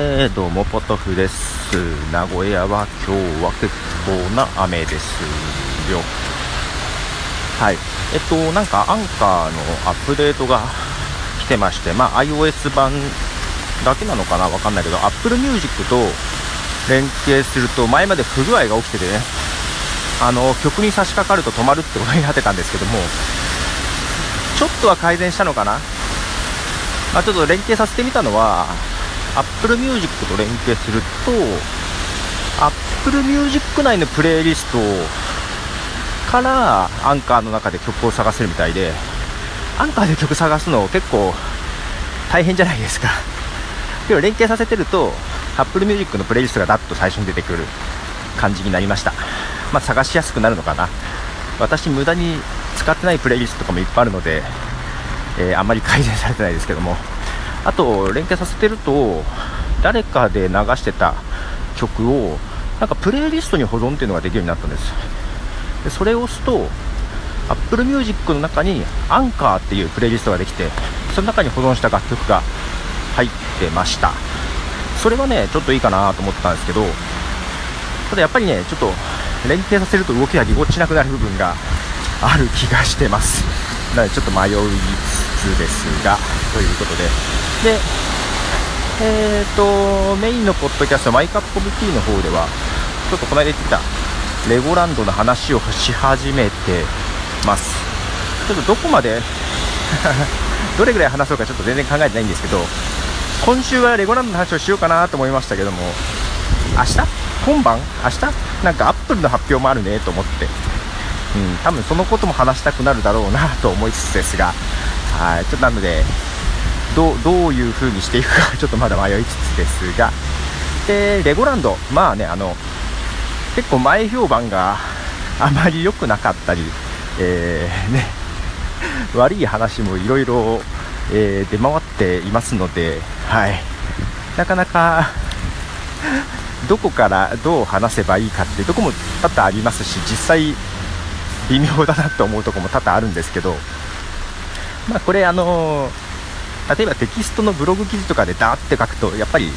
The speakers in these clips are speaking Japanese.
えー、どうもポトフです。名古屋は今日は結構な雨ですよ。はい。えっとなんかアンカーのアップデートが来てましてまあ iOS 版だけなのかなわかんないけど Apple Music と連携すると前まで不具合が起きててねあの曲に差し掛かると止まるってことになってたんですけどもちょっとは改善したのかな、まあ、ちょっと連携させてみたのは Apple Music と連携すると Apple Music 内のプレイリストからアンカーの中で曲を探せるみたいでアンカーで曲探すの結構大変じゃないですか。けど連携させてると Apple Music のプレイリストがダッと最初に出てくる感じになりました。まあ、探しやすくなるのかな。私無駄に使ってないプレイリストとかもいっぱいあるので、えー、あんまり改善されてないですけども。あと連携させてると誰かで流してた曲をなんかプレイリストに保存っていうのができるようになったんです。でそれを押すと Apple Music の中に Anchor っていうプレイリストができてその中に保存した楽曲が入ってました。それはねちょっといいかなと思ったんですけどただやっぱりねちょっと連携させると動きがぎこちなくなる部分がある気がしてます。なのでちょっと迷いですがということで。でえーとメインのポッドキャストマイカップオブティーの方ではちょっとこの間言ってたレゴランドの話をし始めてます。ちょっとどこまで どれぐらい話そうかちょっと全然考えてないんですけど今週はレゴランドの話をしようかなと思いましたけども明日？今晩明日？なんかアップルの発表もあるねと思って、うん、多分そのことも話したくなるだろうなと思いつつですが、はい、ちょっとなので、どどういう風にしていくか ちょっとまだ迷いつつですが、で、レゴランド、まあね、あの、結構前評判があまり良くなかったり、えー、ね、悪い話もいろいろ出回っていますので、はい、なかなか どこからどう話せばいいかっていうとこも多々ありますし実際微妙だなと思うとこも多々あるんですけど、まあ、これあの例えばテキストのブログ記事とかでダーって書くとやっぱり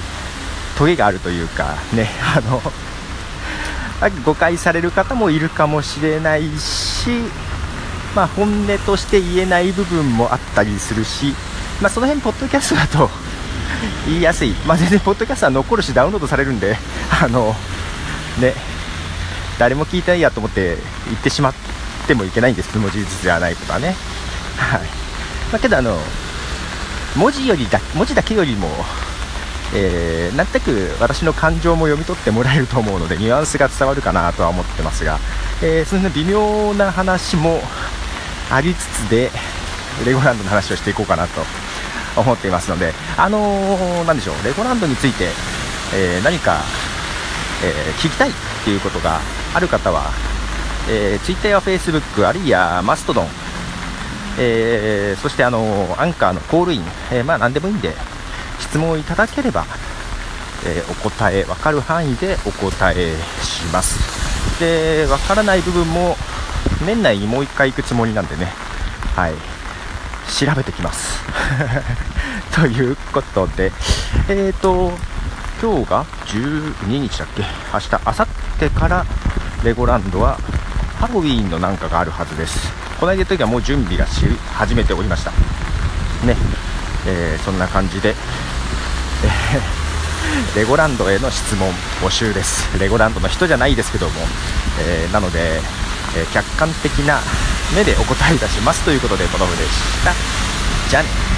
トゲがあるというかね あの誤解される方もいるかもしれないし、まあ、本音として言えない部分もあったりするし、まあ、その辺ポッドキャストだと 言いやすい、まあ、全然ポッドキャストは残るしダウンロードされるんであのね誰も聞いてないやと思って言ってしまってもいけないんです。けども事実ではないことはね。はい、まあ、けどあの文字よりだ文字だけよりもえー、なんとなく私の感情も読み取ってもらえると思うのでニュアンスが伝わるかなとは思ってますが、えー、その微妙な話もありつつでレゴランドの話をしていこうかなと思っていますので、あのー、なんでしょう、レゴランドについて、えー、何か、え、聞きたいっていうことがある方は、えー、Twitter や Facebook、あるいはマストドン、えー、そしてあのアンカーのコールイン、えー、まあ何でもいいんで、質問をいただければ、えー、お答え、分かる範囲でお答えします。で、分からない部分も年内にもう1回行くつもりなんでね、はい、調べてきます。ということで、えーと、今日が12日だっけ？明日、明後日からレゴランドはハロウィーンのなんかがあるはずです。この間の時はもう準備がし始めておりました。ね、えー、そんな感じで、えー、レゴランドへの質問募集です。レゴランドの人じゃないですけども、えー、なので、え客観的な目でお答えいたしますということで、このふでした。じゃあね。